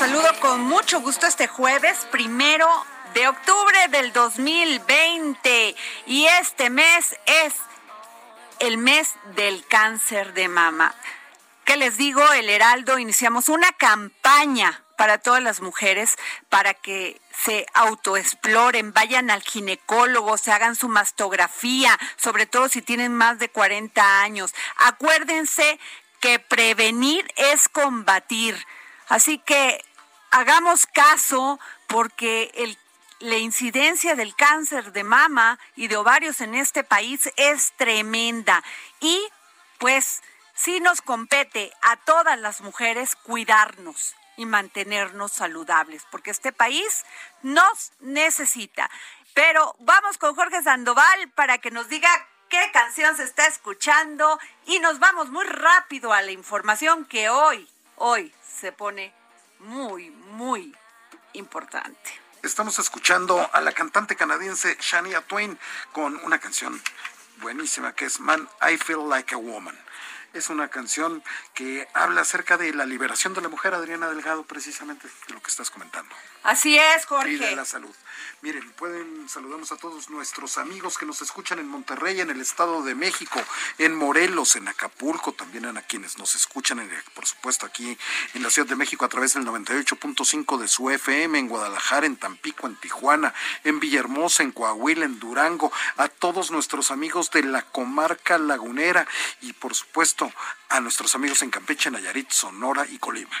Saludo con mucho gusto este jueves, primero de octubre del 2020. Y este mes es el mes del cáncer de mama. ¿Qué les digo? El Heraldo iniciamos una campaña para todas las mujeres para que se autoexploren, vayan al ginecólogo, se hagan su mastografía, sobre todo si tienen más de 40 años. Acuérdense que prevenir es combatir. Así que hagamos caso porque el- la incidencia del cáncer de mama y de ovarios en este país es tremenda. Y pues sí nos compete a todas las mujeres cuidarnos y mantenernos saludables, porque este país nos necesita. Pero vamos con Jorge Sandoval para que nos diga qué canción se está escuchando y nos vamos muy rápido a la información que hoy, hoy se pone muy, muy importante. Estamos escuchando a la cantante canadiense Shania Twain con una canción buenísima que es Man, I Feel Like a Woman. Es una canción que habla acerca de la liberación de la mujer, Adriana Delgado, precisamente de lo que estás comentando. Así es, Y Jorge. de la salud. Miren, pueden saludamos a todos nuestros amigos que nos escuchan en Monterrey, en el Estado de México, en Morelos, en Acapulco, también a quienes nos escuchan, en- por supuesto, aquí en la Ciudad de México a través del 98.5 de su FM, en Guadalajara, en Tampico, en Tijuana, en Villahermosa, en Coahuila, en Durango, a todos nuestros amigos de la comarca lagunera y, por supuesto, a nuestros amigos en Campeche, Nayarit, Sonora y Colima.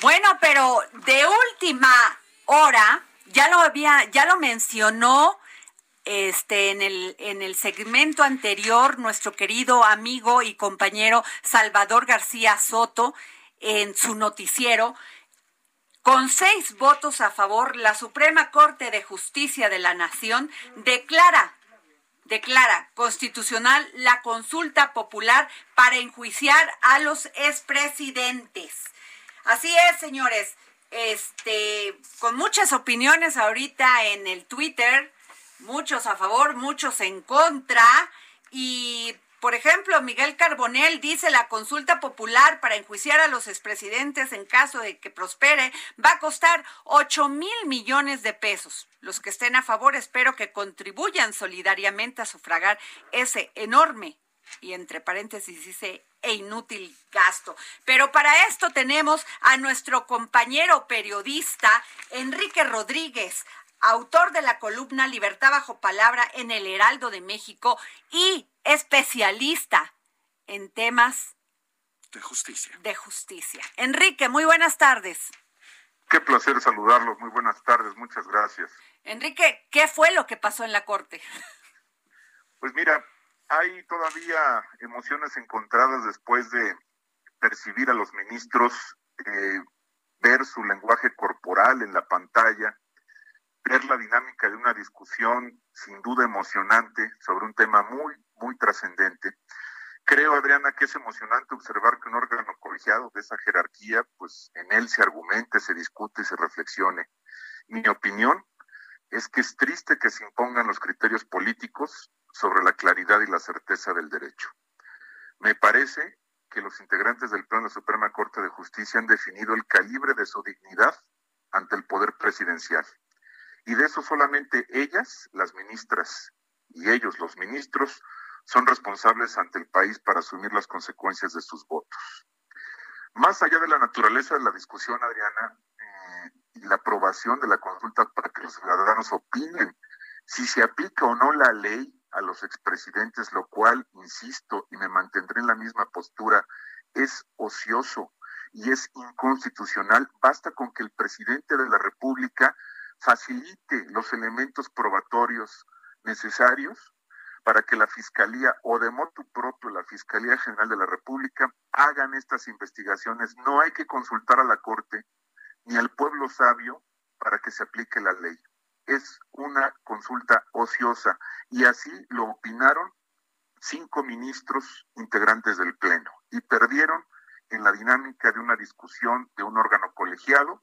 Bueno, pero de última hora, ya lo había, ya lo mencionó este en el en el segmento anterior nuestro querido amigo y compañero Salvador García Soto en su noticiero con seis votos a favor, la Suprema Corte de Justicia de la Nación declara declara constitucional la consulta popular para enjuiciar a los expresidentes. Así es, señores. Este, con muchas opiniones ahorita en el Twitter, muchos a favor, muchos en contra y por ejemplo, Miguel Carbonell dice la consulta popular para enjuiciar a los expresidentes en caso de que prospere va a costar 8 mil millones de pesos. Los que estén a favor espero que contribuyan solidariamente a sufragar ese enorme y entre paréntesis dice e inútil gasto. Pero para esto tenemos a nuestro compañero periodista Enrique Rodríguez, autor de la columna Libertad bajo palabra en el Heraldo de México y especialista en temas De justicia. de justicia. Enrique, muy buenas tardes. Qué placer saludarlos. Muy buenas tardes. Muchas gracias. Enrique, ¿qué fue lo que pasó en la corte? Pues mira, hay todavía emociones encontradas después de percibir a los ministros, eh, ver su lenguaje corporal en la pantalla, ver la dinámica de una discusión sin duda emocionante sobre un tema muy, muy trascendente. Creo, Adriana, que es emocionante observar que un órgano colegiado de esa jerarquía, pues en él se argumente, se discute y se reflexione. Mi opinión es que es triste que se impongan los criterios políticos sobre la claridad y la certeza del derecho. Me parece que los integrantes del Pleno de la Suprema Corte de Justicia han definido el calibre de su dignidad ante el poder presidencial. Y de eso solamente ellas, las ministras, y ellos, los ministros, son responsables ante el país para asumir las consecuencias de sus votos. Más allá de la naturaleza de la discusión, Adriana, eh, y la aprobación de la consulta para que los ciudadanos opinen si se aplica o no la ley a los expresidentes, lo cual, insisto, y me mantendré en la misma postura, es ocioso y es inconstitucional. Basta con que el presidente de la República facilite los elementos probatorios necesarios para que la Fiscalía o de modo propio la Fiscalía General de la República hagan estas investigaciones. No hay que consultar a la Corte ni al pueblo sabio para que se aplique la ley es una consulta ociosa y así lo opinaron cinco ministros integrantes del Pleno y perdieron en la dinámica de una discusión de un órgano colegiado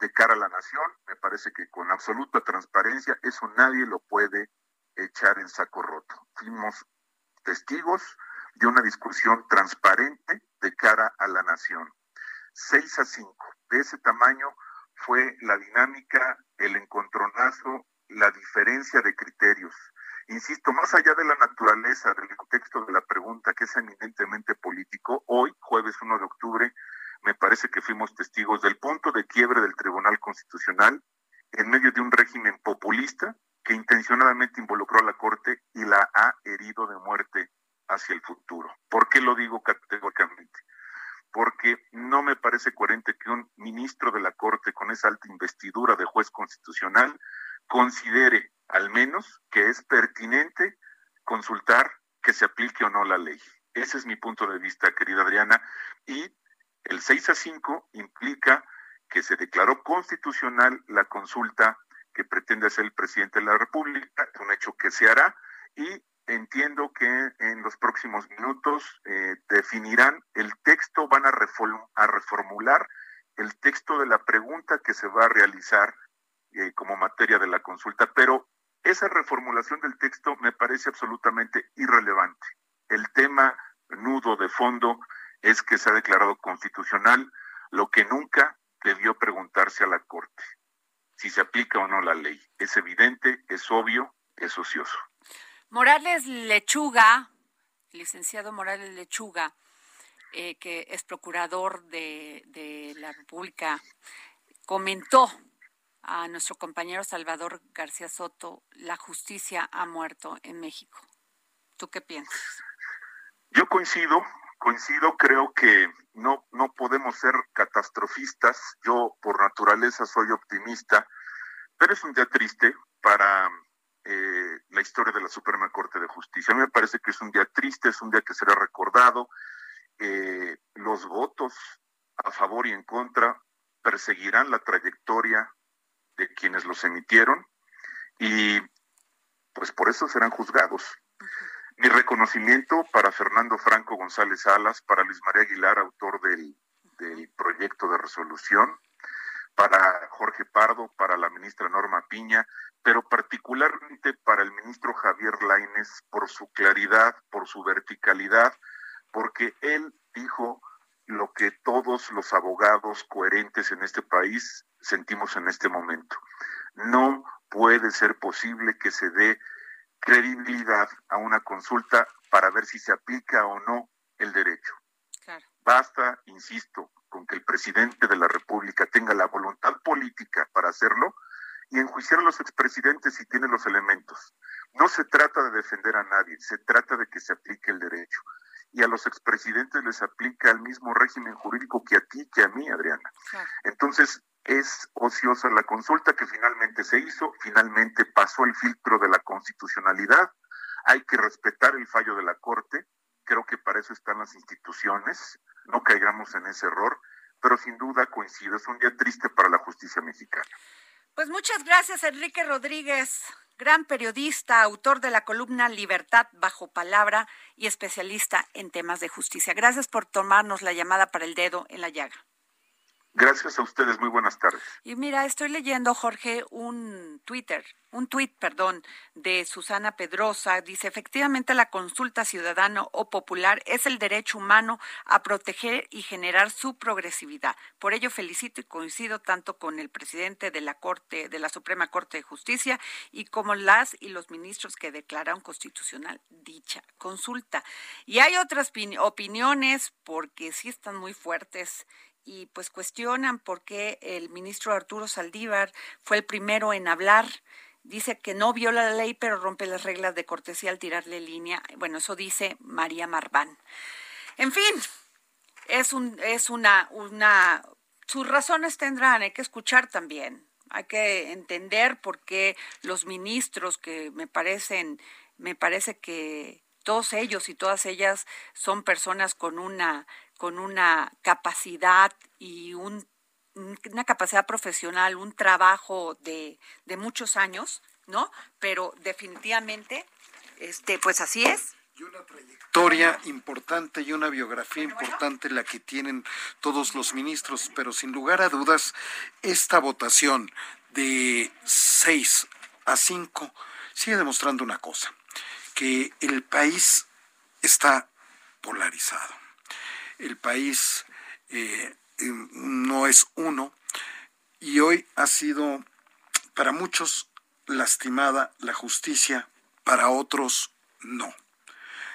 de cara a la nación. Me parece que con absoluta transparencia eso nadie lo puede echar en saco roto. Fuimos testigos de una discusión transparente de cara a la nación. Seis a cinco. De ese tamaño fue la dinámica, el encontronazo, la diferencia de criterios. Insisto, más allá de la naturaleza del contexto de la pregunta, que es eminentemente político, hoy, jueves 1 de octubre, me parece que fuimos testigos del punto de quiebre del Tribunal Constitucional en medio de un régimen populista que intencionadamente involucró a la Corte y la ha herido de muerte hacia el futuro. ¿Por qué lo digo categóricamente? porque no me parece coherente que un ministro de la Corte con esa alta investidura de juez constitucional considere al menos que es pertinente consultar que se aplique o no la ley. Ese es mi punto de vista, querida Adriana. Y el 6 a 5 implica que se declaró constitucional la consulta que pretende hacer el presidente de la República, un hecho que se hará, y entiendo que en los próximos minutos eh, definirán el texto, van a, a, reformular el texto de la pregunta que se va a realizar eh, como materia de la consulta, pero esa reformulación del texto me parece absolutamente irrelevante. El tema nudo de fondo es que se ha declarado constitucional lo que nunca debió preguntarse a la Corte, si se aplica o no la ley. Es evidente, es obvio, es ocioso. Morales Lechuga, licenciado Morales Lechuga, eh, que es procurador de, de la República, comentó a nuestro compañero Salvador García Soto, la justicia ha muerto en México. ¿Tú qué piensas? Yo coincido, coincido, creo que no, no podemos ser catastrofistas. Yo por naturaleza soy optimista, pero es un día triste para eh, la historia de la Suprema Corte de Justicia. A mí me parece que es un día triste, es un día que será recordado. Eh, los votos a favor y en contra perseguirán la trayectoria de quienes los emitieron y pues por eso serán juzgados. Mi reconocimiento para Fernando Franco González Salas, para Luis María Aguilar, autor del, del proyecto de resolución, para Jorge Pardo, para la ministra Norma Piña, pero particularmente para el ministro Javier Laines por su claridad, por su verticalidad, porque él dijo lo que todos los abogados coherentes en este país sentimos en este momento. No puede ser posible que se dé credibilidad a una consulta para ver si se aplica o no el derecho. Basta, insisto, con que el presidente de la República tenga la voluntad política para hacerlo y enjuiciar a los expresidentes si tiene los elementos. No se trata de defender a nadie, se trata de que se aplique el derecho. Y a los expresidentes les aplica el mismo régimen jurídico que a ti, que a mí, Adriana. Entonces, es ociosa la consulta que finalmente se hizo, finalmente pasó el filtro de la constitucionalidad, Hay que respetar el fallo de la Corte, creo que para eso están las instituciones, no caigamos en ese error, pero sin duda coincido, es un día triste para la justicia mexicana. Pues muchas gracias, Enrique Rodríguez, gran periodista, autor de la columna Libertad bajo palabra y especialista en temas de justicia. Gracias por tomarnos la llamada para el dedo en la llaga. Gracias a ustedes, muy buenas tardes. Y mira, estoy leyendo, Jorge, un Twitter, un tweet, perdón, de Susana Pedrosa. Dice, efectivamente la consulta ciudadana o popular es el derecho humano a proteger y generar su progresividad. Por ello felicito y coincido tanto con el presidente de la Corte, de la Suprema Corte de Justicia, y como las y los ministros que declararon constitucional dicha consulta. Y hay otras opiniones porque sí están muy fuertes y pues cuestionan por qué el ministro Arturo Saldívar fue el primero en hablar. Dice que no viola la ley, pero rompe las reglas de cortesía al tirarle línea. Bueno, eso dice María Marván. En fin, es un, es una, una, sus razones tendrán, hay que escuchar también. Hay que entender por qué los ministros que me parecen, me parece que todos ellos y todas ellas son personas con una con una capacidad y un, una capacidad profesional, un trabajo de, de muchos años, ¿no? Pero definitivamente, este, pues así es. Y una trayectoria importante y una biografía importante la que tienen todos los ministros, pero sin lugar a dudas, esta votación de 6 a 5 sigue demostrando una cosa, que el país está polarizado el país eh, no es uno y hoy ha sido para muchos lastimada la justicia, para otros no.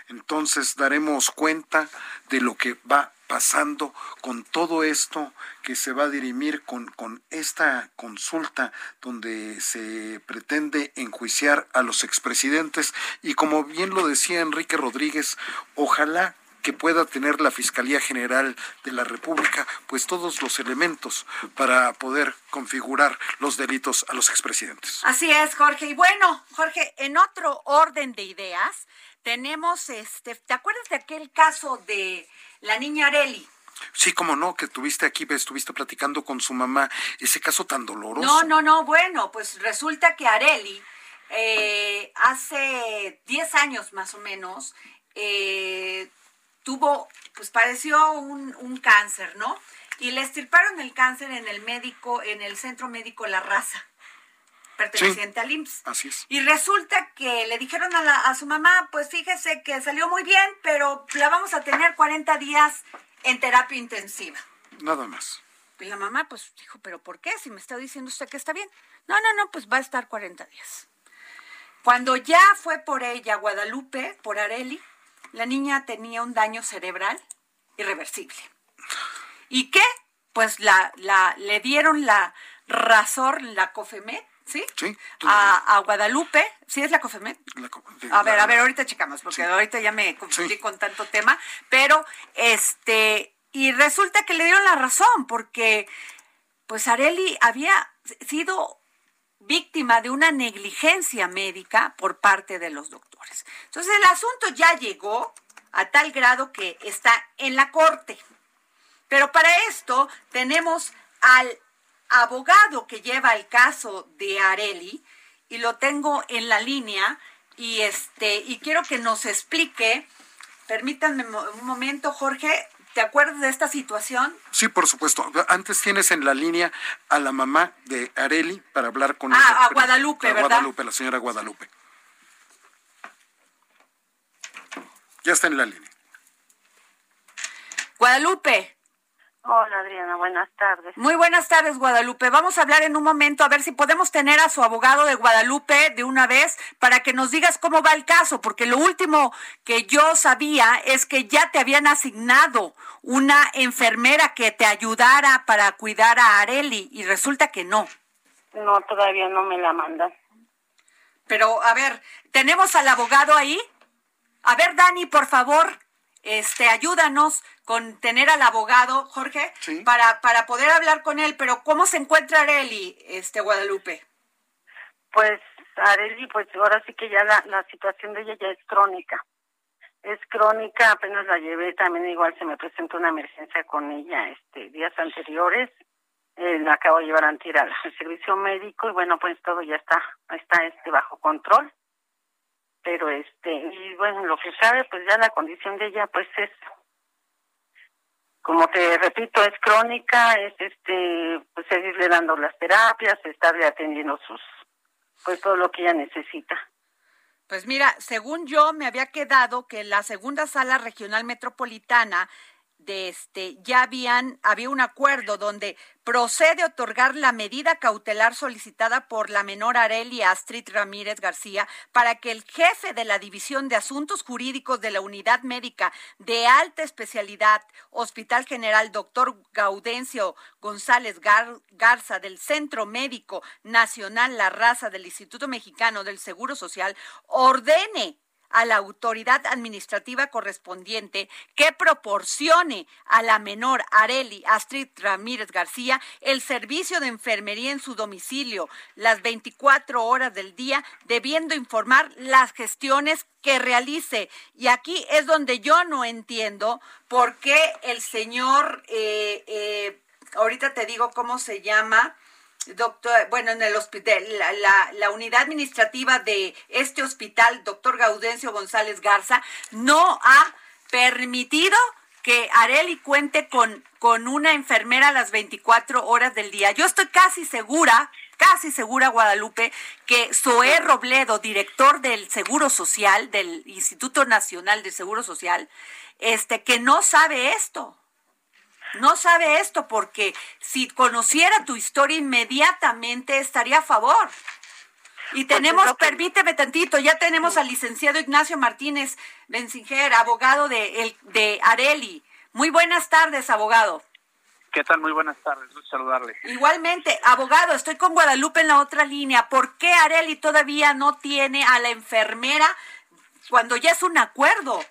Entonces daremos cuenta de lo que va pasando con todo esto que se va a dirimir con, con esta consulta donde se pretende enjuiciar a los expresidentes y como bien lo decía Enrique Rodríguez, ojalá que pueda tener la Fiscalía General de la República, pues todos los elementos para poder configurar los delitos a los expresidentes. Así es, Jorge. Y bueno, Jorge, en otro orden de ideas, tenemos este, ¿te acuerdas de aquel caso de la niña Areli? Sí, como no, que tuviste aquí, estuviste platicando con su mamá, ese caso tan doloroso. No, no, no, bueno, pues resulta que Areli eh, hace 10 años más o menos eh, tuvo, pues padeció un, un cáncer, ¿no? Y le estirparon el cáncer en el médico, en el centro médico La Raza, perteneciente al IMSS. Así es. Y resulta que le dijeron a, la, a su mamá, pues fíjese que salió muy bien, pero la vamos a tener 40 días en terapia intensiva. Nada más. Y la mamá, pues dijo, ¿pero por qué? Si me está diciendo usted que está bien. No, no, no, pues va a estar 40 días. Cuando ya fue por ella Guadalupe, por Areli, la niña tenía un daño cerebral irreversible. ¿Y qué? Pues la, la, le dieron la razón, la COFEMET, ¿sí? Sí. A, a, Guadalupe, ¿sí es la COFEMET? a ver, a ver, ahorita checamos, porque ahorita ya me confundí con tanto tema, pero este, y resulta que le dieron la razón, porque pues Areli había sido víctima de una negligencia médica por parte de los doctores. Entonces el asunto ya llegó a tal grado que está en la corte. Pero para esto tenemos al abogado que lleva el caso de Areli y lo tengo en la línea y este y quiero que nos explique permítanme un momento Jorge ¿Te acuerdas de esta situación? Sí, por supuesto. Antes tienes en la línea a la mamá de Areli para hablar con ah, ella. A Guadalupe, a ¿verdad? Guadalupe, la señora Guadalupe. Ya está en la línea. Guadalupe. Hola Adriana, buenas tardes. Muy buenas tardes Guadalupe. Vamos a hablar en un momento a ver si podemos tener a su abogado de Guadalupe de una vez para que nos digas cómo va el caso, porque lo último que yo sabía es que ya te habían asignado una enfermera que te ayudara para cuidar a Areli y resulta que no. No, todavía no me la mandan. Pero a ver, ¿tenemos al abogado ahí? A ver, Dani, por favor, este, ayúdanos con tener al abogado, Jorge, para, para poder hablar con él. Pero ¿cómo se encuentra Areli, este, Guadalupe? Pues Areli, pues ahora sí que ya la, la situación de ella ya es crónica. Es crónica, apenas la llevé, también igual se me presentó una emergencia con ella este días anteriores. Eh, la acabo de llevar al al servicio médico y bueno, pues todo ya está está este bajo control. Pero este, y bueno, lo que sabe, pues ya la condición de ella pues es como te repito, es crónica, es este, pues seguirle dando las terapias, estarle atendiendo sus, pues todo lo que ella necesita. Pues mira, según yo me había quedado que la segunda sala regional metropolitana de este ya habían había un acuerdo donde procede otorgar la medida cautelar solicitada por la menor Areli Astrid Ramírez García para que el jefe de la División de Asuntos Jurídicos de la Unidad Médica de Alta Especialidad Hospital General Doctor Gaudencio González Gar- Garza del Centro Médico Nacional La Raza del Instituto Mexicano del Seguro Social ordene a la autoridad administrativa correspondiente que proporcione a la menor Areli Astrid Ramírez García el servicio de enfermería en su domicilio las 24 horas del día, debiendo informar las gestiones que realice. Y aquí es donde yo no entiendo por qué el señor, eh, eh, ahorita te digo cómo se llama, doctor, bueno, en el hospital, la, unidad administrativa de este hospital, doctor Gaudencio González Garza, no ha permitido que Areli cuente con, con una enfermera las 24 horas del día. Yo estoy casi segura, casi segura, Guadalupe, que Zoé Robledo, director del Seguro Social, del Instituto Nacional del Seguro Social, este, que no sabe esto. No sabe esto porque si conociera tu historia inmediatamente estaría a favor. Y tenemos, que- permíteme tantito, ya tenemos al licenciado Ignacio Martínez Benzinger, abogado de, el, de Areli. Muy buenas tardes, abogado. ¿Qué tal? Muy buenas tardes, gusto saludarle. Igualmente, abogado, estoy con Guadalupe en la otra línea. ¿Por qué Areli todavía no tiene a la enfermera cuando ya es un acuerdo?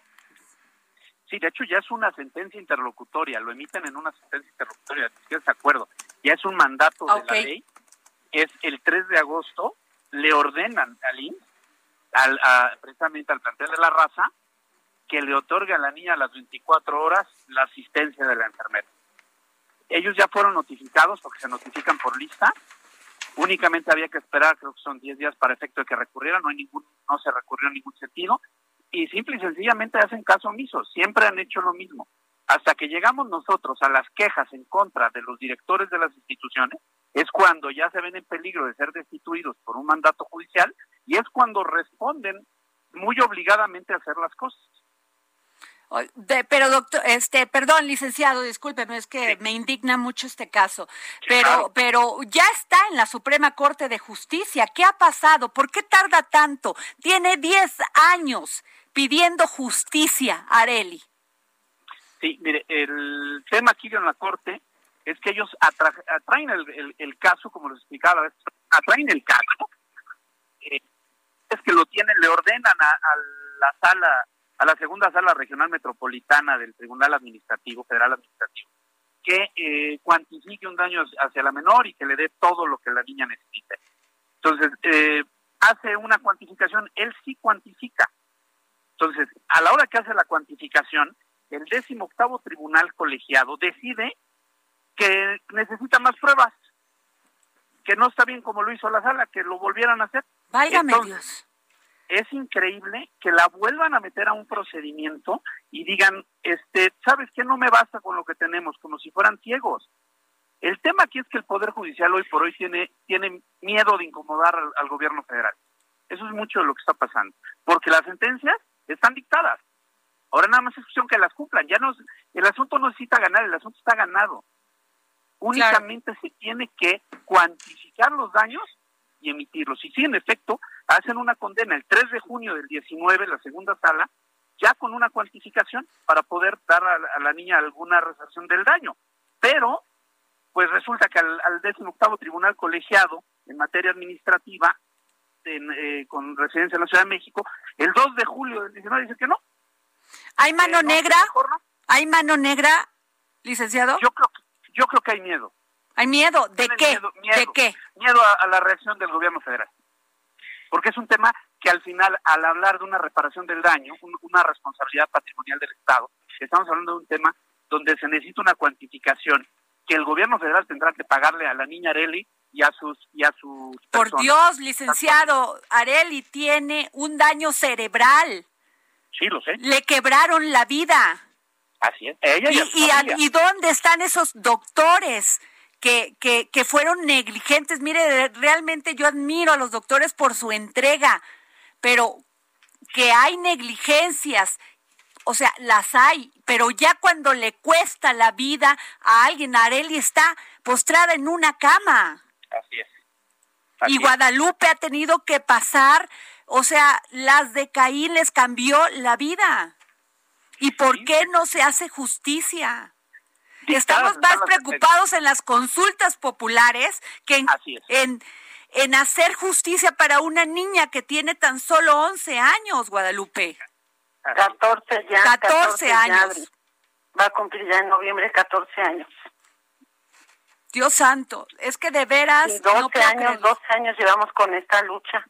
Sí, de hecho ya es una sentencia interlocutoria, lo emiten en una sentencia interlocutoria, ni siquiera es acuerdo. Ya es un mandato de la ley, es el 3 de agosto, le ordenan al IMSS, al, a- precisamente al plantel de la raza, que le otorgue a la niña a las 24 horas la asistencia de la enfermera. Ellos ya fueron notificados porque se notifican por lista, únicamente había que esperar, creo que son 10 días para efecto de que recurrieran, no, hay ningún, no se recurrió en ningún sentido, y simple y sencillamente hacen caso omiso, siempre han hecho lo mismo. Hasta que llegamos nosotros a las quejas en contra de los directores de las instituciones, es cuando ya se ven en peligro de ser destituidos por un mandato judicial y es cuando responden muy obligadamente a hacer las cosas. De- pero doctor, este, perdón, licenciado, discúlpeme, es que me indigna mucho este caso. pero, claro. pero ya está en la Suprema Corte de Justicia. ¿Qué ha pasado? ¿Por qué tarda tanto? Tiene 10 años pidiendo justicia, Areli. Sí, mire, el tema aquí en la Corte es que ellos atra- atraen el, el- el caso, como les explicaba, la vez, atraen el caso, eh, es que lo tienen, le ordenan a, a la sala, a la segunda sala regional metropolitana del Tribunal Administrativo, Federal Administrativo, que eh, cuantifique un daño hacia la menor y que le dé todo lo que la niña necesite. Entonces, eh, hace una cuantificación, él sí cuantifica. Entonces, a la hora que hace la cuantificación, el décimo octavo tribunal colegiado decide que necesita más pruebas, que no está bien como lo hizo la sala, que lo volvieran a hacer. Válgame Entonces, Dios. Es increíble que la vuelvan a meter a un procedimiento y digan, este, ¿sabes qué? No me basta con lo que tenemos, como si fueran ciegos. El tema aquí es que el Poder Judicial hoy por hoy tiene, tiene miedo de incomodar al, al gobierno federal. Eso es mucho de lo que está pasando, porque las sentencias están dictadas. Ahora nada más es cuestión que las cumplan. Ya no, el asunto no necesita ganar, el asunto está ganado. Únicamente se tiene que cuantificar los daños y emitirlos. Y sí, en efecto, hacen una condena el 3 de junio del 19, la segunda sala, ya con una cuantificación para poder dar a, la- a la niña alguna resarción del daño. Pero, pues resulta que al, al 18 Tribunal Colegiado en materia administrativa, en, eh, con residencia en la Ciudad de México, el 2 de julio del 19 dice que no. ¿Hay mano no, negra? no. ¿Hay mano negra, licenciado? Yo creo, que- yo creo que hay miedo. ¿Hay miedo? ¿De qué? miedo, miedo. ¿De qué? Miedo a, a la reacción del gobierno federal. Porque es un tema que al final, al hablar de una reparación del daño, un- una responsabilidad patrimonial del Estado, estamos hablando de un tema donde se necesita una cuantificación que el gobierno federal tendrá que pagarle a la niña Areli y a sus y a sus Por personas. Dios, licenciado, Areli tiene un daño cerebral. Sí, lo sé. Le quebraron la vida. Así es. Ella y, ¿Y, a su y, a- familia. y dónde están esos doctores que, que, que fueron negligentes? Mire, realmente yo admiro a los doctores por su entrega, pero que hay negligencias, o sea, las hay, pero ya cuando le cuesta la vida a alguien, Areli está postrada en una cama Así es. Así y es. Guadalupe ha tenido que pasar, o sea, las de Caín les cambió la vida. ¿Y por qué no se hace justicia? Estamos más preocupados en las consultas populares que en, en, en hacer justicia para una niña que tiene tan solo 11 años, Guadalupe. Así es. 14 ya. 14 ya años. Va a cumplir ya en noviembre 14 años. Dios santo, es que de veras Y 12 no puedo años, creerlo. 12 años llevamos con esta lucha.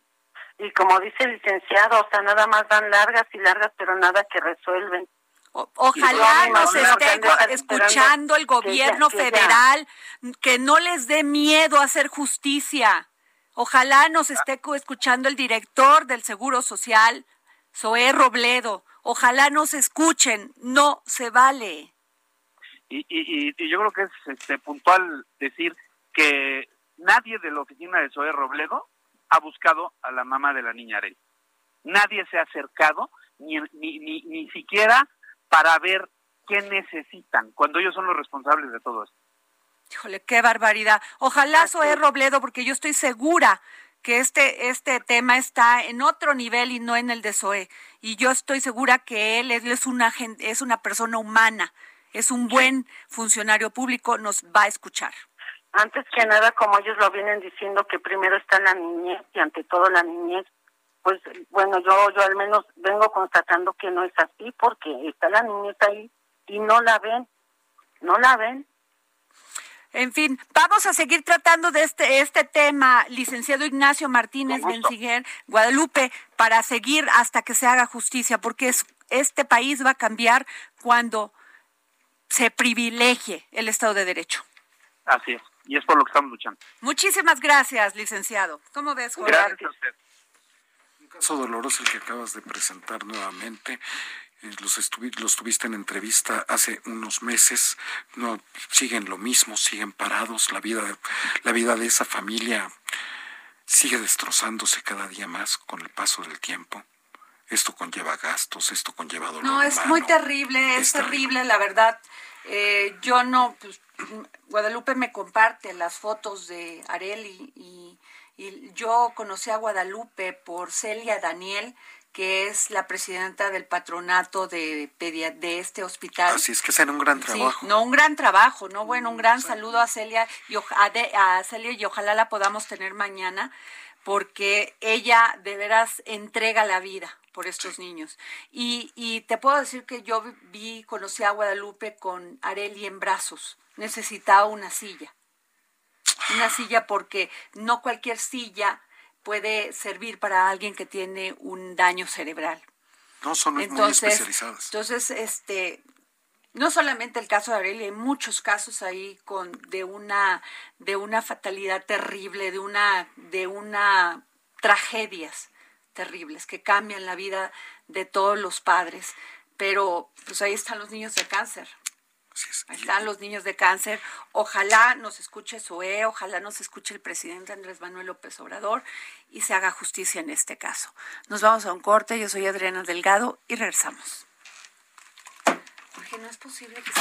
Y como dice el licenciado, o sea, nada más dan largas y largas, pero nada que resuelven. O- Ojalá nos no, no, esté no, escuchando el que ya- gobierno ya- federal, que no les dé miedo hacer justicia. Ojalá nos esté cu- escuchando el director del Seguro Social, Zoé Robledo. Ojalá nos escuchen. No se vale. Y, y, y- y yo creo que es este, puntual decir que nadie de la oficina de Zoé Robledo ha buscado a la mamá de la niña Arely. Nadie se ha acercado, ni, ni, ni, ni siquiera para ver qué necesitan, cuando ellos son los responsables de todo esto. Híjole, qué barbaridad. Ojalá Zoé. Robledo, porque yo estoy segura que este, este tema está en otro nivel y no en el de Zoé. Y yo estoy segura que él, él es, una, es una persona humana, es un buen funcionario público, nos va a escuchar. Antes que nada, como ellos lo vienen diciendo, que primero está la niñez y ante todo la niñez, pues bueno, yo yo al menos vengo constatando que no es así porque está la niñez ahí y no la ven, no la ven. En fin, vamos a seguir tratando de este, este tema, licenciado Ignacio Martínez. Benciguer, Guadalupe, para seguir hasta que se haga justicia, porque es, este país va a cambiar cuando se privilegie el Estado de Derecho. Así es, y es por lo que estamos luchando. Muchísimas gracias, licenciado. ¿Cómo ves, Jorge? Gracias a usted. Caso doloroso el que acabas de presentar nuevamente. Eh, Los, los tuviste en entrevista hace unos meses, no siguen lo mismo, siguen parados, la vida, la vida de esa familia sigue destrozándose cada día más con el paso del tiempo. Esto conlleva gastos, esto conlleva dolor. No, es humano. muy terrible, es, Es terrible, terrible. la verdad. Eh, yo no, pues, Guadalupe me comparte las fotos de Areli y, y yo conocí a Guadalupe por Celia Daniel, que es la presidenta del patronato de, de este hospital. Así es que hacen un gran Sí, trabajo. no, un gran trabajo, ¿no? Bueno, un gran saludo a Celia y a, de- a Celia y ojalá la podamos tener mañana porque ella de veras entrega la vida por estos niños. Y, y te puedo decir que yo vi, conocí a Guadalupe con Areli en brazos. Necesitaba una silla. Una silla porque no cualquier silla puede servir para alguien que tiene un daño cerebral. No, son muy Entonces, especializadas. entonces, este, no solamente el caso de Aurelia, hay muchos casos ahí con de una de una fatalidad terrible, de una de una tragedias terribles que cambian la vida de todos los padres. Pero pues ahí están los niños de cáncer. Ahí están los niños de cáncer. Ojalá nos escuche SOE, ojalá nos escuche el presidente Andrés Manuel López Obrador y se haga justicia en este caso. Nos vamos a un corte. Yo soy Adriana Delgado y regresamos. Jorge, no es posible que se...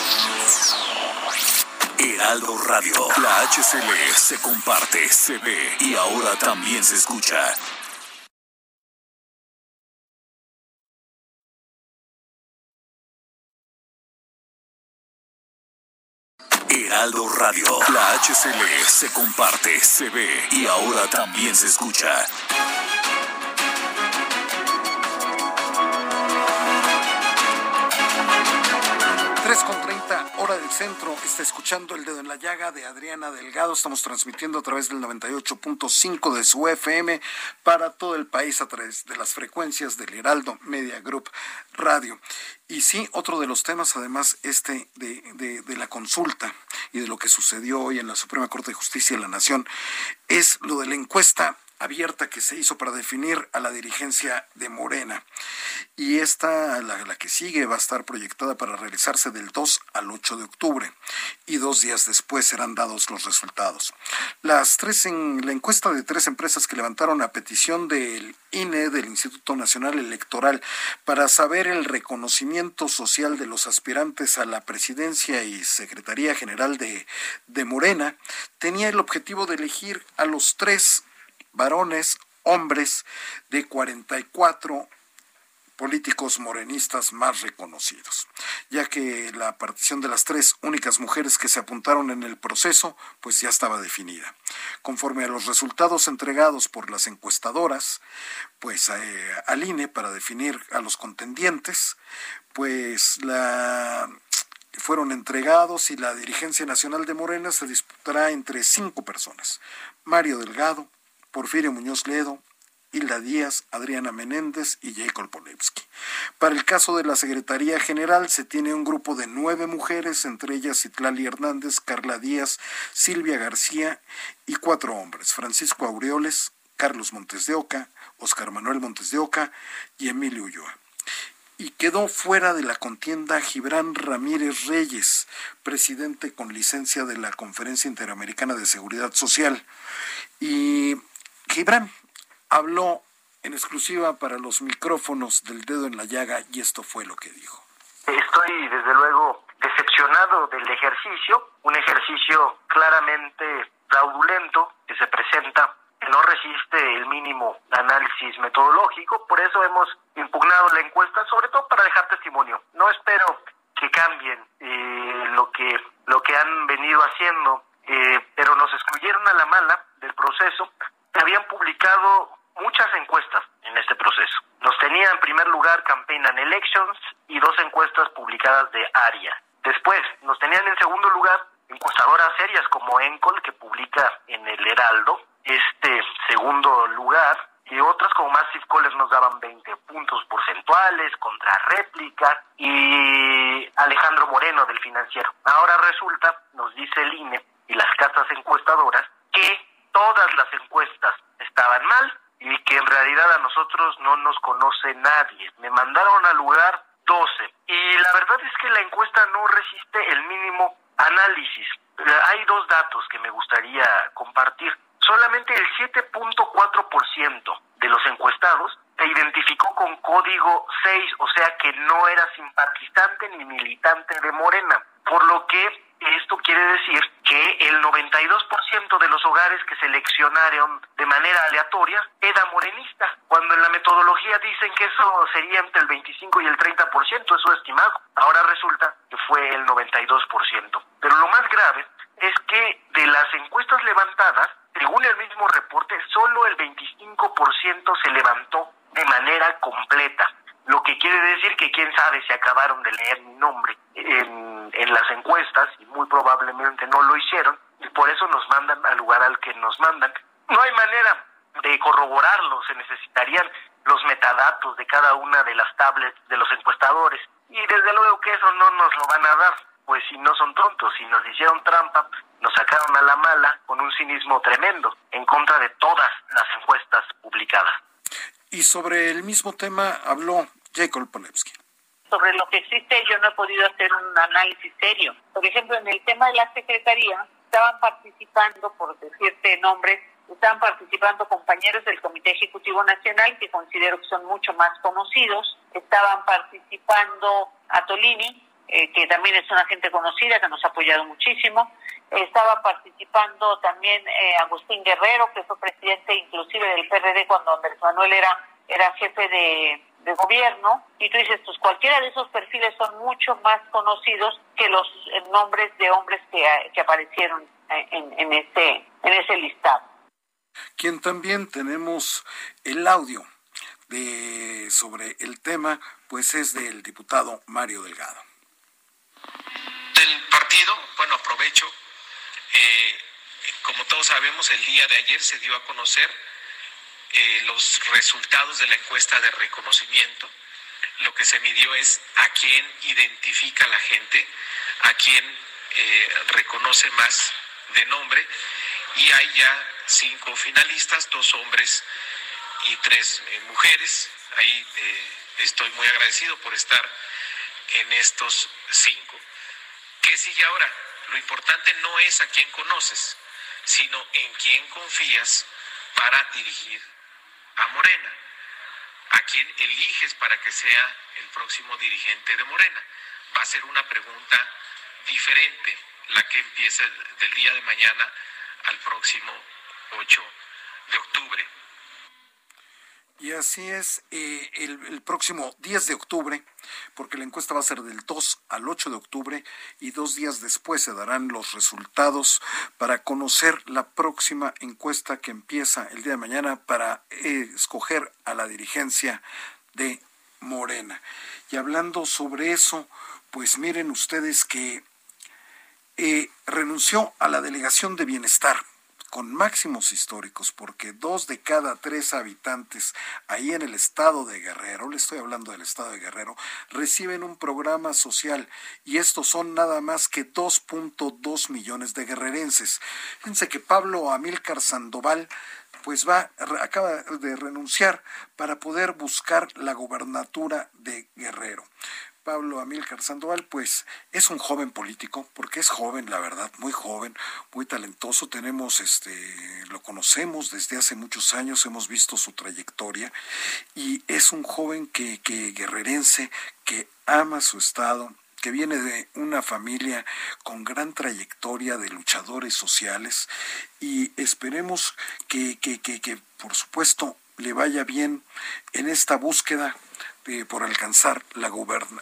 Heraldo Radio, la HCL se comparte, se ve y ahora también se escucha. Heraldo Radio. La HCL se comparte, se ve y ahora también se escucha. Con 30 hora del centro. Está escuchando El Dedo en la Llaga de Adriana Delgado. Estamos transmitiendo a través del 98.5 de su FM para todo el país a través de las frecuencias del Heraldo Media Group Radio. Y sí, otro de los temas, además, este de, de, de la consulta y de lo que sucedió hoy en la Suprema Corte de Justicia de la Nación, es lo de la encuesta abierta que se hizo para definir a la dirigencia de Morena. Y esta, la, la, que sigue, va a estar proyectada para realizarse del 2 al 8 de octubre. Y dos días después serán dados los resultados. Las tres en la encuesta de tres empresas que levantaron a petición del INE, del Instituto Nacional Electoral, para saber el reconocimiento social de los aspirantes a la presidencia y Secretaría General de, de Morena, tenía el objetivo de elegir a los tres varones, hombres de 44 políticos morenistas más reconocidos, ya que la partición de las tres únicas mujeres que se apuntaron en el proceso, pues ya estaba definida. Conforme a los resultados entregados por las encuestadoras, pues eh, al INE para definir a los contendientes, pues la fueron entregados y la dirigencia nacional de Morena se disputará entre cinco personas. Mario Delgado, Porfirio Muñoz Ledo, Hilda Díaz, Adriana Menéndez y Jacob Polewski. Para el caso de la Secretaría General se tiene un grupo de nueve mujeres, entre ellas Itlali Hernández, Carla Díaz, Silvia García y cuatro hombres, Francisco Aureoles, Carlos Montes de Oca, Oscar Manuel Montes de Oca y Emilio Ulloa y quedó fuera de la contienda Gibran Ramírez Reyes, presidente con licencia de la Conferencia Interamericana de Seguridad Social. Y Gibran habló en exclusiva para los micrófonos del dedo en la llaga y esto fue lo que dijo. Estoy desde luego decepcionado del ejercicio, un ejercicio claramente fraudulento que se presenta, que no resiste el mínimo análisis metodológico, por eso hemos impugnado la encuesta, sobre todo para dejar testimonio. No espero que cambien eh, lo que lo que han venido haciendo, eh, pero nos excluyeron a la mala del proceso habían publicado muchas encuestas en este proceso. Nos tenía en primer lugar Campaign and Elections y dos encuestas publicadas de ARIA. Después nos tenían en segundo lugar encuestadoras serias como Encol que publica en el Heraldo este segundo lugar y otras como Massive Caller nos daban 20 puntos porcentuales contra réplica y Alejandro Moreno del financiero. Ahora resulta, nos dice el INE y las casas encuestadoras que todas las encuestas estaban mal y que en realidad a nosotros no nos conoce nadie. Me mandaron al lugar 12 y la verdad es que la encuesta no resiste el mínimo análisis. Hay dos datos que me gustaría compartir. Solamente el 7.4% de los encuestados se identificó con código 6, o sea que no era simpatizante ni militante de Morena, por lo que esto quiere decir que el 92% de los hogares que seleccionaron de manera aleatoria era morenista, cuando en la metodología dicen que eso sería entre el 25 y el 30%, eso estimado. Ahora resulta que fue el 92%. Pero lo más grave es que de las encuestas levantadas, según el mismo reporte, solo el 25% se levantó de manera completa lo que quiere decir que quién sabe si acabaron de leer mi nombre en, en las encuestas y muy probablemente no lo hicieron y por eso nos mandan al lugar al que nos mandan. No hay manera de corroborarlo, se necesitarían los metadatos de cada una de las tablets de los encuestadores y desde luego que eso no nos lo van a dar. pues si no son tontos, si nos hicieron trampa, nos sacaron a la mala con un cinismo tremendo en contra de todas las encuestas publicadas. Y sobre el mismo tema habló Jacob Polewski. sobre lo que existe yo no he podido hacer un análisis serio. Por ejemplo, en el tema de la Secretaría, estaban participando, por decirte nombres, estaban participando compañeros del Comité Ejecutivo Nacional, que considero que son mucho más conocidos, estaban participando Atolini, eh, que también es una gente conocida, que nos ha apoyado muchísimo, estaba participando también eh, Agustín Guerrero, que fue presidente inclusive del PRD cuando Andrés Manuel era, era jefe de, gobierno, y tú dices, pues cualquiera de esos perfiles son mucho más conocidos que los eh, nombres de hombres que, que aparecieron en, en, ese, en ese listado. Quien también tenemos el audio de sobre el tema, pues es del diputado Mario Delgado. Del partido, bueno, aprovecho, eh, como todos sabemos, el día de ayer se dio a conocer eh, los resultados de la encuesta de reconocimiento. Lo que se midió es a quién identifica la gente, a quién eh, reconoce más de nombre, y hay ya cinco finalistas, dos hombres y tres mujeres. Ahí eh, estoy muy agradecido por estar en estos cinco. ¿Qué sigue ahora? Lo importante no es a quién conoces, sino en quién confías para dirigir a Morena. ¿A quién eliges para que sea el próximo dirigente de Morena? Va a ser una pregunta diferente la que empieza del día de mañana al próximo 8 de octubre. Y así es, eh, el, próximo 10 de octubre, porque la encuesta va a ser del 2 al 8 de octubre y dos días después se darán los resultados para conocer la próxima encuesta que empieza el día de mañana para eh, escoger a la dirigencia de Morena. Y hablando sobre eso, pues miren ustedes que eh, renunció a la delegación de bienestar con máximos históricos, porque dos de cada tres habitantes ahí en el estado de Guerrero, le estoy hablando del estado de Guerrero, reciben un programa social y estos son nada más que 2.2 millones de guerrerenses. Fíjense que Pablo Amílcar Sandoval pues va, acaba de renunciar para poder buscar la gobernatura de Guerrero. Pablo Amílcar Sandoval, pues es un joven político, porque es joven, la verdad, muy joven, muy talentoso. Tenemos, este, lo conocemos desde hace muchos años, hemos visto su trayectoria y es un joven que, que guerrerense, que ama su estado, que viene de una familia con gran trayectoria de luchadores sociales y esperemos que, que, que, que por supuesto le vaya bien en esta búsqueda eh, por alcanzar la,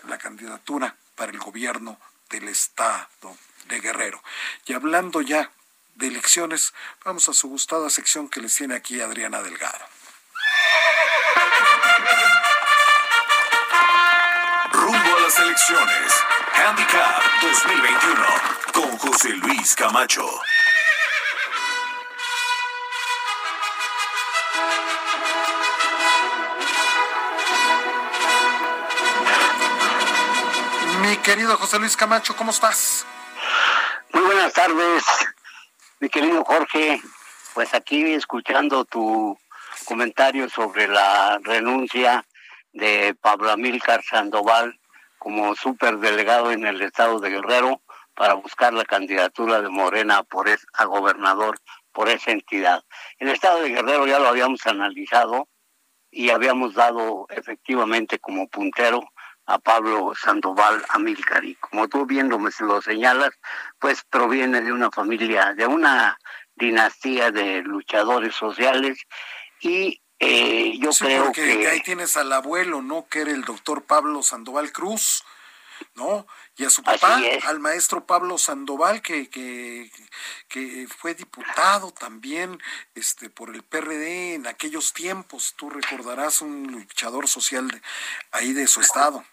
la candidatura para el gobierno del estado de Guerrero. Y hablando ya de elecciones, vamos a su gustada sección que les tiene aquí Adriana Delgado. Rumbo a las elecciones. Handicap 2021 con José Luis Camacho. Querido José Luis Camacho, ¿cómo estás? Muy buenas tardes, mi querido Jorge. Pues aquí escuchando tu comentario sobre la renuncia de Pablo Amílcar Sandoval como superdelegado en el estado de Guerrero para buscar la candidatura de Morena por es, a gobernador por esa entidad. El estado de Guerrero ya lo habíamos analizado y habíamos dado efectivamente como puntero a Pablo Sandoval Amílcar. Y como tú bien lo, lo señalas, pues proviene de una familia, de una dinastía de luchadores sociales y eh, yo sí, creo porque que ahí tienes al abuelo, ¿no? Que era el doctor Pablo Sandoval Cruz, ¿no? Y a su papá, al maestro Pablo Sandoval, que, que, que fue diputado también este, por el PRD en aquellos tiempos. Tú recordarás un luchador social de, ahí de su estado.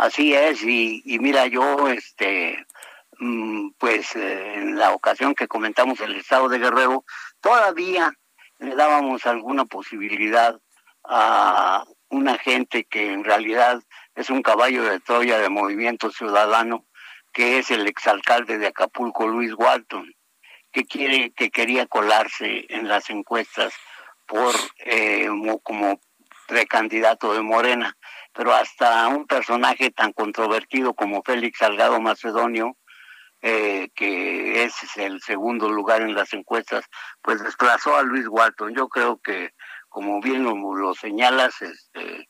Así es, y, mira, yo, este, mm, pues eh, en la ocasión que comentamos el estado de Guerrero, todavía le dábamos alguna posibilidad a una gente que en realidad es un caballo de Troya de movimiento ciudadano, que es el exalcalde de Acapulco, Luis Walton, que quiere, que quería colarse en las encuestas por eh, como precandidato de Morena, pero hasta un personaje tan controvertido como Félix Salgado Macedonio, eh, que es el segundo lugar en las encuestas, pues desplazó a Luis Walton. Yo creo que, como bien lo, señalas, este,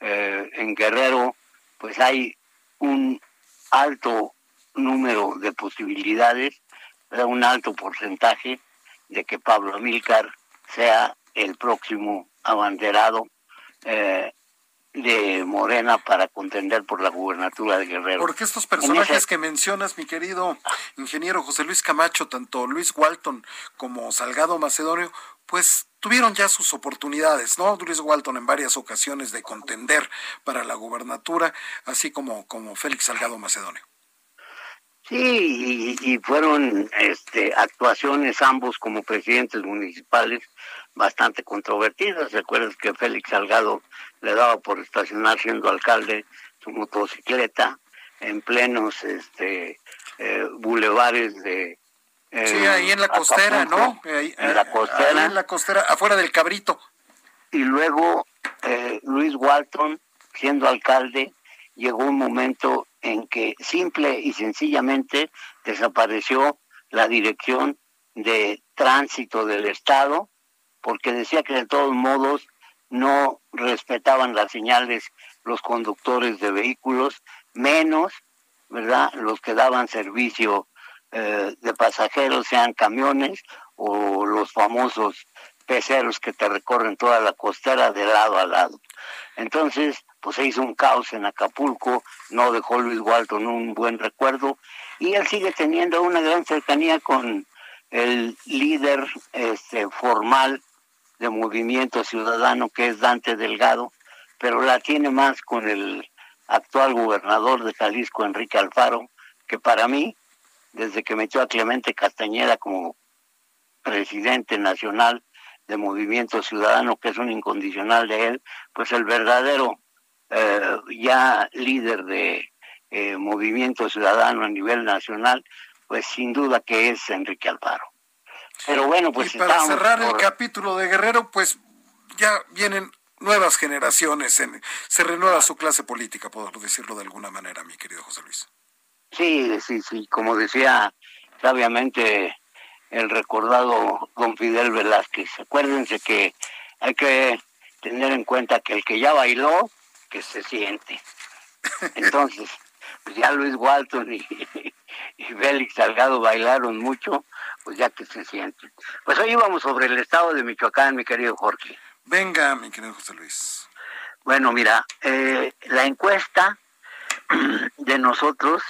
eh, en Guerrero, pues hay un alto número de posibilidades, un alto porcentaje de que Pablo Amílcar sea el próximo abanderado eh, de Morena para contender por la gubernatura de Guerrero. Porque estos personajes que mencionas, mi querido ingeniero José Luis Camacho, tanto Luis Walton como Salgado Macedonio, pues tuvieron ya sus oportunidades, ¿no? Luis Walton en varias ocasiones de contender para la gubernatura, así como, como Félix Salgado Macedonio. Sí, y, fueron este, actuaciones ambos como presidentes municipales bastante controvertidas. ¿Recuerdas que Félix Salgado le daba por estacionar siendo alcalde su motocicleta en plenos este, eh, bulevares de... Eh, sí, ahí en la costera, ¿no? en la costera. Ahí en la costera, afuera del cabrito. Y luego eh, Luis Walton, siendo alcalde, llegó un momento en que simple y sencillamente desapareció la dirección de tránsito del Estado, porque decía que de todos modos no respetaban las señales los conductores de vehículos, menos, ¿verdad?, los que daban servicio eh, de pasajeros, sean camiones o los famosos peceros que te recorren toda la costera de lado a lado. Entonces, pues se hizo un caos en Acapulco, no dejó Luis Walton un buen recuerdo, y él sigue teniendo una gran cercanía con el líder este, formal de Movimiento Ciudadano, que es Dante Delgado, pero la tiene más con el actual gobernador de Jalisco, Enrique Alfaro, que para mí, desde que metió a Clemente Castañeda como presidente nacional de Movimiento Ciudadano, que es un incondicional de él, pues el verdadero eh, ya líder de eh, Movimiento Ciudadano a nivel nacional, pues sin duda que es Enrique Alfaro. Pero bueno, pues... Y para cerrar el capítulo de Guerrero, pues ya vienen nuevas generaciones, en, se renueva su clase política, por decirlo de alguna manera, mi querido José Luis. Sí, sí, sí, como decía sabiamente el recordado don Fidel Velázquez. Acuérdense que hay que tener en cuenta que el que ya bailó, que se siente. Entonces, pues ya Luis Walton y, y Félix Salgado bailaron mucho, pues ya que se siente. Pues hoy íbamos sobre el estado de Michoacán, mi querido Jorge. Venga, mi querido José Luis. Bueno, mira, eh, la encuesta de nosotros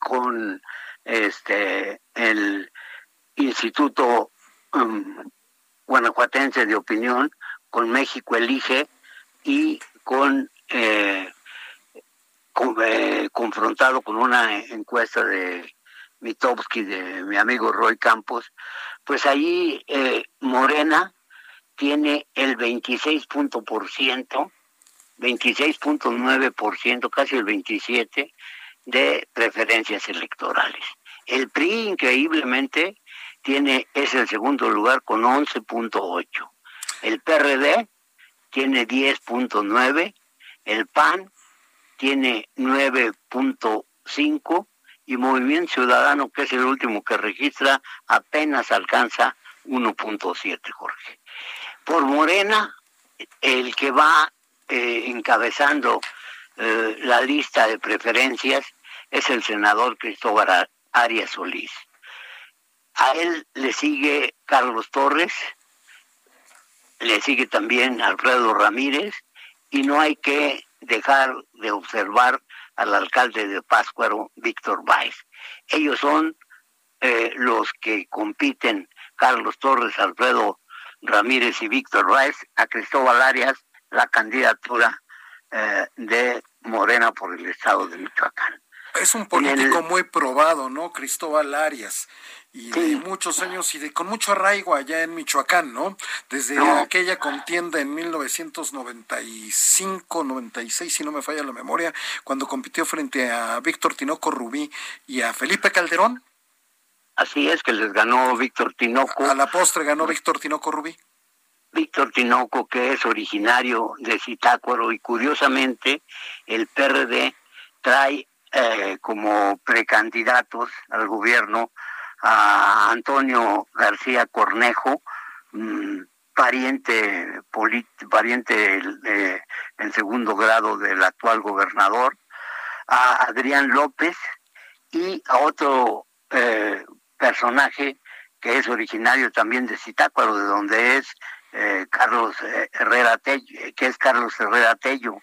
con este el Instituto um, Guanajuatense de Opinión, con México Elige y con, eh, eh, confrontado con una encuesta de Mitowski, de mi amigo Roy Campos, pues allí eh, Morena tiene el 26%, 26.9%, casi el 27% de preferencias electorales. El PRI, increíblemente, tiene es el segundo lugar con 11.8. El PRD tiene 10.9, el PAN tiene 9.5 y Movimiento Ciudadano, que es el último que registra, apenas alcanza 1.7, Jorge. Por Morena, el que va eh, encabezando eh, la lista de preferencias es el senador Cristóbal Arias Solís. A él le sigue Carlos Torres, le sigue también Alfredo Ramírez y no hay que dejar de observar al alcalde de Páscuaro, Víctor Báez. Ellos son eh, los que compiten, Carlos Torres, Alfredo Ramírez y Víctor Báez, a Cristóbal Arias, la candidatura eh, de Morena por el estado de Michoacán. Es un político muy probado, ¿no? Cristóbal Arias y de muchos años y de con mucho arraigo allá en Michoacán, ¿no? Desde aquella contienda en 1995, 96, si no me falla la memoria, cuando compitió frente a Víctor Tinoco Rubí y a Felipe Calderón. Así es que les ganó Víctor Tinoco. A la postre ganó Víctor Tinoco Rubí. Víctor Tinoco, que es originario de Zitácuaro y curiosamente el PRD trae eh, como precandidatos al gobierno a Antonio García Cornejo, mm, pariente, pariente eh, en segundo grado del actual gobernador, a Adrián López y a otro eh, personaje que es originario también de Zitácuaro, de donde es Carlos Herrera Tello, que es Carlos Herrera Tello.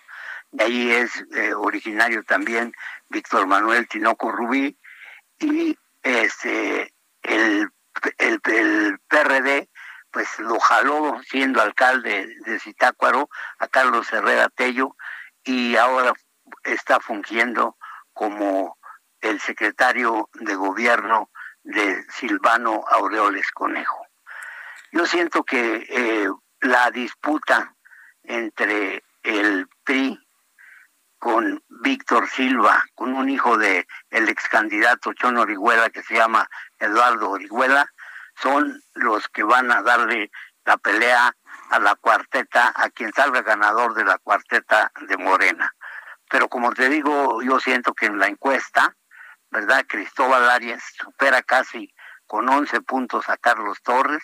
Ahí es originario también Víctor Manuel Tinoco Rubí y este, el, el, PRD pues lo jaló siendo alcalde de Zitácuaro a Carlos Herrera Tello y ahora está fungiendo como el secretario de gobierno de Silvano Aureoles Conejo. Yo siento que eh, la disputa entre el PRI con Víctor Silva, con un hijo de el ex candidato Chon Orihuela que se llama Eduardo Orihuela, son los que van a darle la pelea a la cuarteta, a quien salga ganador de la cuarteta de Morena. Pero como te digo, yo siento que en la encuesta, ¿verdad? Cristóbal Arias supera casi con 11 puntos a Carlos Torres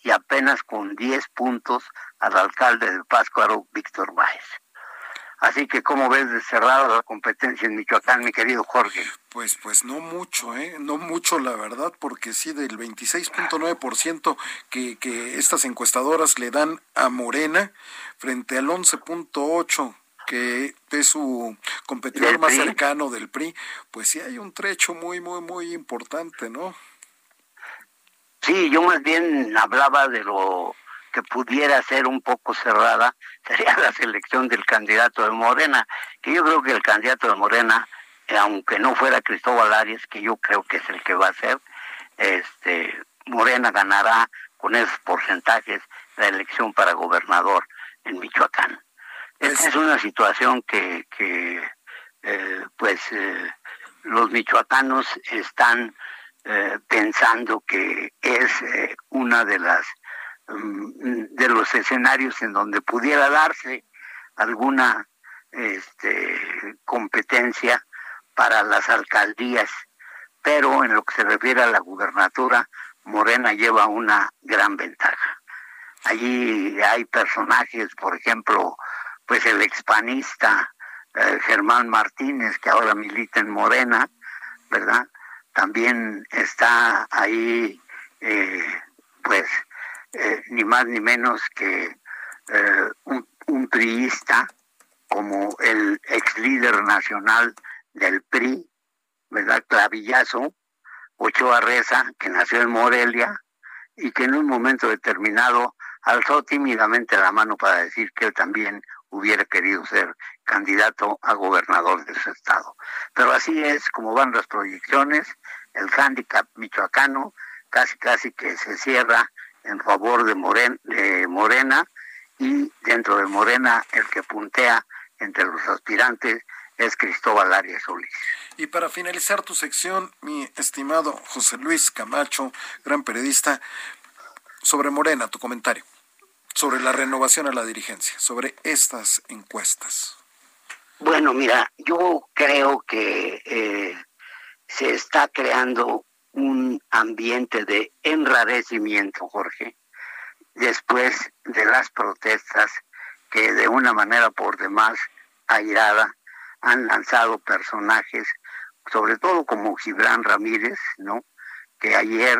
y apenas con 10 puntos al alcalde de Páscuaro, Víctor Báez. Así que, ¿cómo ves de cerrada la competencia en Michoacán, mi querido Jorge? Pues, pues no mucho, ¿eh? No mucho, la verdad, porque sí, del 26.9% que, que estas encuestadoras le dan a Morena frente al 11.8% que es su competidor más cercano del PRI, pues sí hay un trecho muy, muy, muy importante, ¿no? Sí, yo más bien hablaba de lo que pudiera ser un poco cerrada sería la selección del candidato de Morena, que yo creo que el candidato de Morena, eh, aunque no fuera Cristóbal Arias, que yo creo que es el que va a ser, este, Morena ganará con esos porcentajes la elección para gobernador en Michoacán. Esta es una situación que, que eh, pues, eh, los michoacanos están pensando que es una de las de los escenarios en donde pudiera darse alguna este, competencia para las alcaldías, pero en lo que se refiere a la gubernatura, Morena lleva una gran ventaja. Allí hay personajes, por ejemplo, pues el expanista eh, Germán Martínez, que ahora milita en Morena, ¿verdad? También está ahí, eh, pues, eh, ni más ni menos que eh, un, un, priista como el ex líder nacional del PRI, ¿verdad? Clavillazo, Ochoa Reza, que nació en Morelia y que en un momento determinado alzó tímidamente la mano para decir que él también hubiera querido ser candidato a gobernador de su estado. Pero así es como van las proyecciones, el hándicap michoacano casi casi que se cierra en favor de, de Morena y dentro de Morena el que puntea entre los aspirantes es Cristóbal Arias Solís. Y para finalizar tu sección, mi estimado José Luis Camacho, gran periodista, sobre Morena, tu comentario, sobre la renovación a la dirigencia, sobre estas encuestas. Bueno, mira, yo creo que eh, se está creando un ambiente de enrarecimiento, Jorge, después de las protestas que de una manera por demás airada han lanzado personajes, sobre todo como Gibran Ramírez, ¿no? Que ayer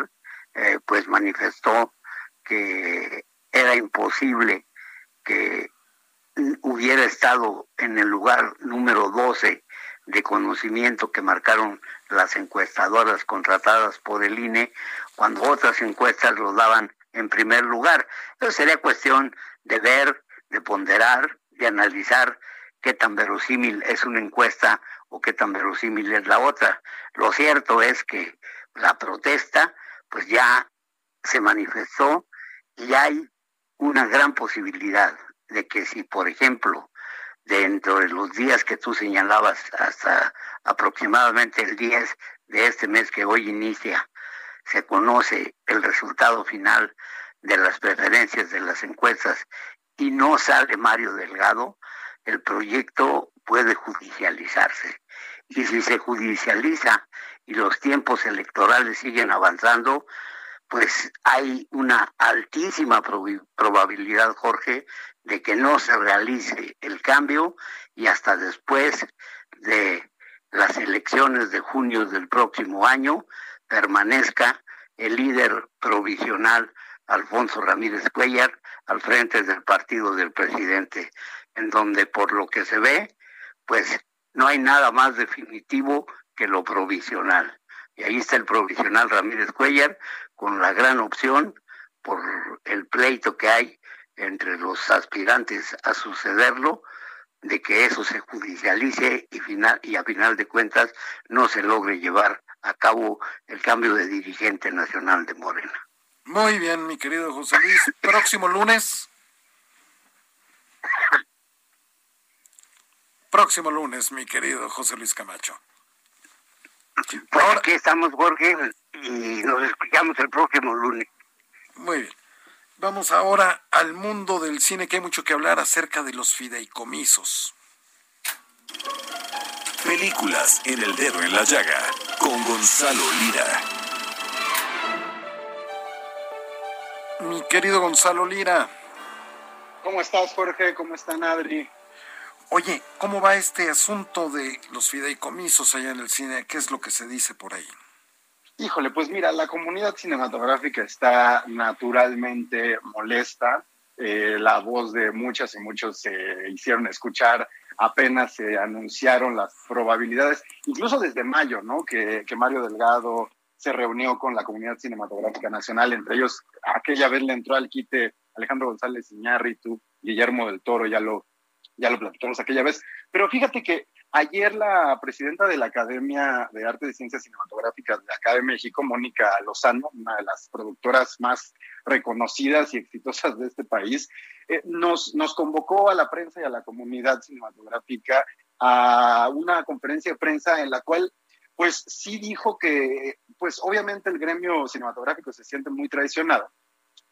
eh, pues manifestó que era imposible que hubiera estado en el lugar número 12 de conocimiento que marcaron las encuestadoras contratadas por el INE, cuando otras encuestas lo daban en primer lugar. Entonces sería cuestión de ver, de ponderar, de analizar qué tan verosímil es una encuesta o qué tan verosímil es la otra. Lo cierto es que la protesta pues ya se manifestó y hay una gran posibilidad de que si, por ejemplo, dentro de los días que tú señalabas hasta aproximadamente el 10 de este mes que hoy inicia, se conoce el resultado final de las preferencias de las encuestas y no sale Mario Delgado, el proyecto puede judicializarse. Y si se judicializa y los tiempos electorales siguen avanzando, pues hay una altísima probabilidad, Jorge, de que no se realice el cambio y hasta después de las elecciones de junio del próximo año permanezca el líder provisional Alfonso Ramírez Cuellar al frente del partido del presidente, en donde por lo que se ve, pues no hay nada más definitivo que lo provisional. Y ahí está el provisional Ramírez Cuellar con la gran opción por el pleito que hay entre los aspirantes a sucederlo, de que eso se judicialice y, final, y a final de cuentas no se logre llevar a cabo el cambio de dirigente nacional de Morena. Muy bien, mi querido José Luis. Próximo lunes. Próximo lunes, mi querido José Luis Camacho. Pues aquí estamos, Jorge, y nos escuchamos el próximo lunes. Muy bien. Vamos ahora al mundo del cine, que hay mucho que hablar acerca de los fideicomisos. Películas en el dedo en la llaga con Gonzalo Lira. Mi querido Gonzalo Lira. ¿Cómo estás, Jorge? ¿Cómo están, Adri? Oye, ¿cómo va este asunto de los fideicomisos allá en el cine? ¿Qué es lo que se dice por ahí? Híjole, pues mira, la comunidad cinematográfica está naturalmente molesta. Eh, la voz de muchas y muchos se hicieron escuchar apenas se anunciaron las probabilidades, incluso desde mayo, ¿no? Que, que Mario Delgado se reunió con la comunidad cinematográfica nacional, entre ellos aquella vez le entró al quite Alejandro González Iñárritu, Guillermo del Toro, ya lo ya lo platicamos aquella vez. Pero fíjate que ayer la presidenta de la Academia de Artes y Ciencias Cinematográficas de acá de México, Mónica Lozano, una de las productoras más reconocidas y exitosas de este país, eh, nos, nos convocó a la prensa y a la comunidad cinematográfica a una conferencia de prensa en la cual pues sí dijo que, pues obviamente el gremio cinematográfico se siente muy traicionado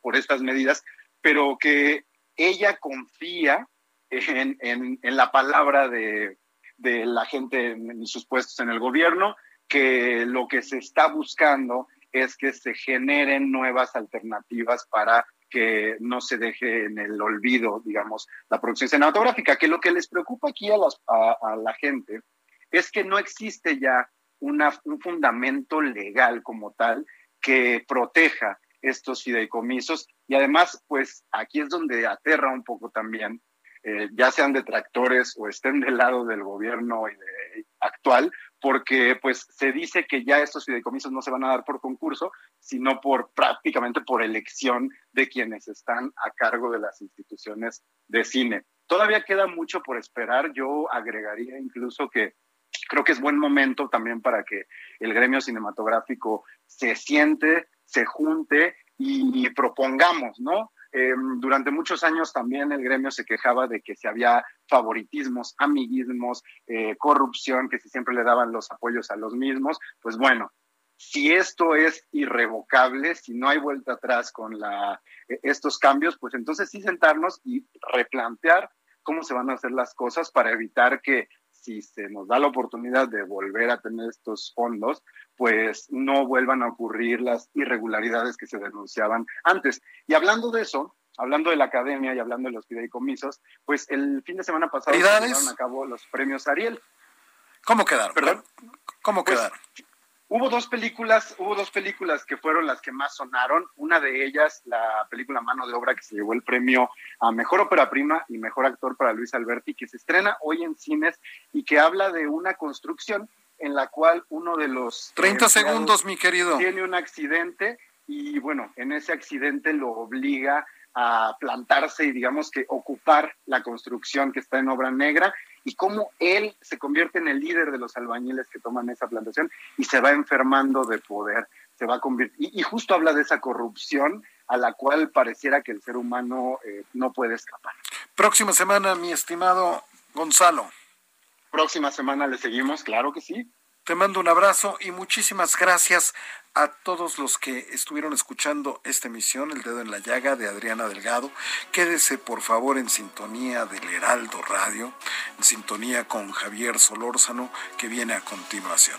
por estas medidas, pero que ella confía en, en, la palabra de, de, la gente en sus puestos en el gobierno, que lo que se está buscando es que se generen nuevas alternativas para que no se deje en el olvido, digamos, la producción cinematográfica, que lo que les preocupa aquí a, la gente es que no existe ya una, un fundamento legal como tal que proteja estos fideicomisos y además, pues aquí es donde aterra un poco también eh, ya sean detractores o estén del lado del gobierno actual, porque pues se dice que ya estos fideicomisos no se van a dar por concurso, sino por prácticamente por elección de quienes están a cargo de las instituciones de cine. Todavía queda mucho por esperar. Yo agregaría incluso que creo que es buen momento también para que el gremio cinematográfico se siente, se junte y propongamos, ¿no? Em, durante muchos años también el gremio se quejaba de que si había favoritismos, amiguismos, eh, corrupción, que si siempre le daban los apoyos a los mismos. Pues bueno, si esto es irrevocable, si no hay vuelta atrás con la, e, estos cambios, pues entonces sí sentarnos y replantear cómo se van a hacer las cosas para evitar que si se nos da la oportunidad de volver a tener estos fondos, pues no vuelvan a ocurrir las irregularidades que se denunciaban antes. Y hablando de eso, hablando de la academia y hablando de los fideicomisos, pues el fin de semana pasado se llevaron a cabo los premios Ariel. ¿Cómo quedaron? ¿Perdón? ¿Cómo Pues, quedaron? Hubo dos películas, hubo dos películas que fueron las que más sonaron. Una de ellas, la película Mano de Obra, que se llevó el premio a Mejor Ópera Prima y Mejor Actor para Luis Alberti, que se estrena hoy en cines y que habla de una construcción en la cual uno de los... 30 empleados segundos, mi querido. Tiene un accidente y bueno, en ese accidente lo obliga a plantarse y digamos que ocupar la construcción que está en obra negra y cómo él se convierte en el líder de los albañiles que toman esa plantación y se va enfermando de poder, se va y, y justo habla de esa corrupción a la cual pareciera que el ser humano eh, no puede escapar. Próxima semana, mi estimado Gonzalo. Próxima semana le seguimos, claro que sí. Te mando un abrazo y muchísimas gracias a todos los que estuvieron escuchando esta emisión, El Dedo en la Llaga de Adriana Delgado. Quédese por favor en sintonía del Heraldo Radio, en sintonía con Javier Solórzano, que viene a continuación.